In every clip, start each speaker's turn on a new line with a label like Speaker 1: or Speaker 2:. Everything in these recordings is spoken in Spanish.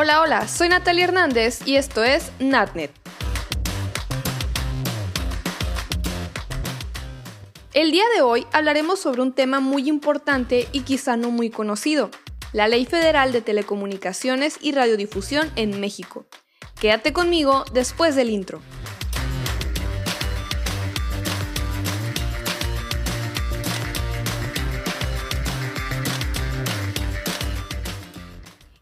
Speaker 1: Hola, hola, soy Natalia Hernández y esto es NatNet. El día de hoy hablaremos sobre un tema muy importante y quizá no muy conocido, la Ley Federal de Telecomunicaciones y Radiodifusión en México. Quédate conmigo después del intro.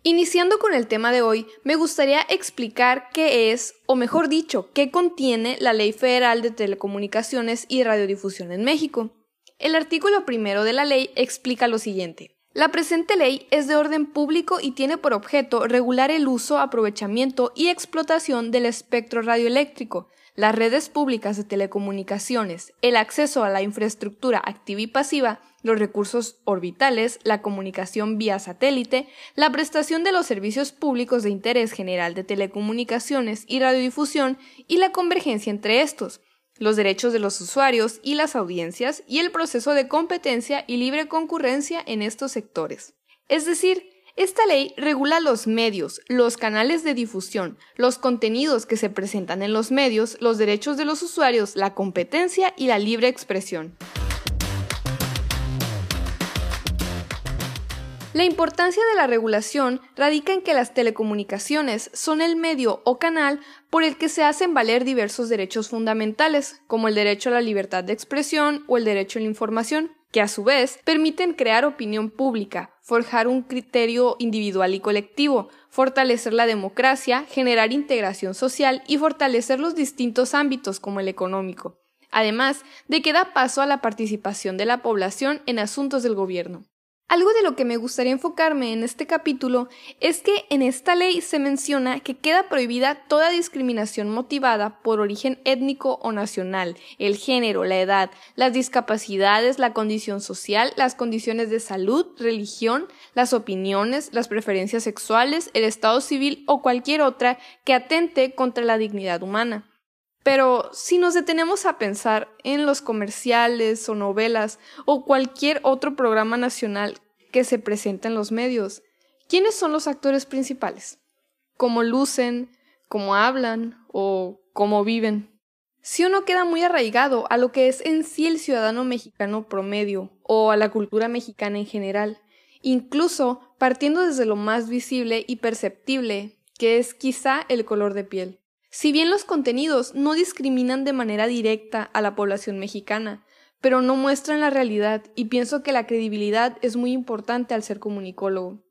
Speaker 1: Iniciando con el tema de hoy, me gustaría explicar qué es, o mejor dicho, qué contiene la Ley Federal de Telecomunicaciones y Radiodifusión en México. El artículo primero de la ley explica lo siguiente. La presente ley es de orden público y tiene por objeto regular el uso, aprovechamiento y explotación del espectro radioeléctrico, las redes públicas de telecomunicaciones, el acceso a la infraestructura activa y pasiva, los recursos orbitales, la comunicación vía satélite, la prestación de los servicios públicos de interés general de telecomunicaciones y radiodifusión y la convergencia entre estos, los derechos de los usuarios y las audiencias y el proceso de competencia y libre concurrencia en estos sectores. Es decir, esta ley regula los medios, los canales de difusión, los contenidos que se presentan en los medios, los derechos de los usuarios, la competencia y la libre expresión. La importancia de la regulación radica en que las telecomunicaciones son el medio o canal por el que se hacen valer diversos derechos fundamentales, como el derecho a la libertad de expresión o el derecho a la información, que a su vez permiten crear opinión pública, forjar un criterio individual y colectivo, fortalecer la democracia, generar integración social y fortalecer los distintos ámbitos como el económico, además de que da paso a la participación de la población en asuntos del gobierno. Algo de lo que me gustaría enfocarme en este capítulo es que en esta ley se menciona que queda prohibida toda discriminación motivada por origen étnico o nacional, el género, la edad, las discapacidades, la condición social, las condiciones de salud, religión, las opiniones, las preferencias sexuales, el estado civil o cualquier otra que atente contra la dignidad humana. Pero si nos detenemos a pensar en los comerciales o novelas o cualquier otro programa nacional que se presenta en los medios, ¿quiénes son los actores principales? ¿Cómo lucen? ¿Cómo hablan? ¿O cómo viven? Si uno queda muy arraigado a lo que es en sí el ciudadano mexicano promedio o a la cultura mexicana en general, incluso partiendo desde lo más visible y perceptible, que es quizá el color de piel. Si bien los contenidos no discriminan de manera directa a la población mexicana, pero no muestran la realidad y pienso que la credibilidad es muy importante al ser comunicólogo.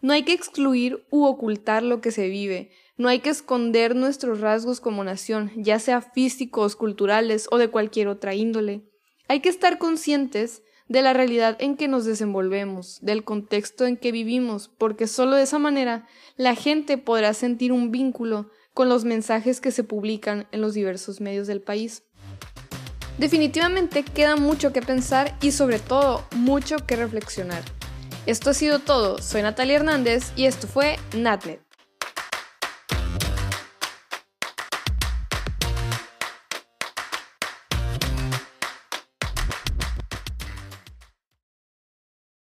Speaker 1: No hay que excluir u ocultar lo que se vive, no hay que esconder nuestros rasgos como nación, ya sea físicos, culturales o de cualquier otra índole. Hay que estar conscientes de la realidad en que nos desenvolvemos, del contexto en que vivimos, porque solo de esa manera la gente podrá sentir un vínculo con los mensajes que se publican en los diversos medios del país. Definitivamente queda mucho que pensar y sobre todo mucho que reflexionar. Esto ha sido todo, soy Natalia Hernández y esto fue NatNet.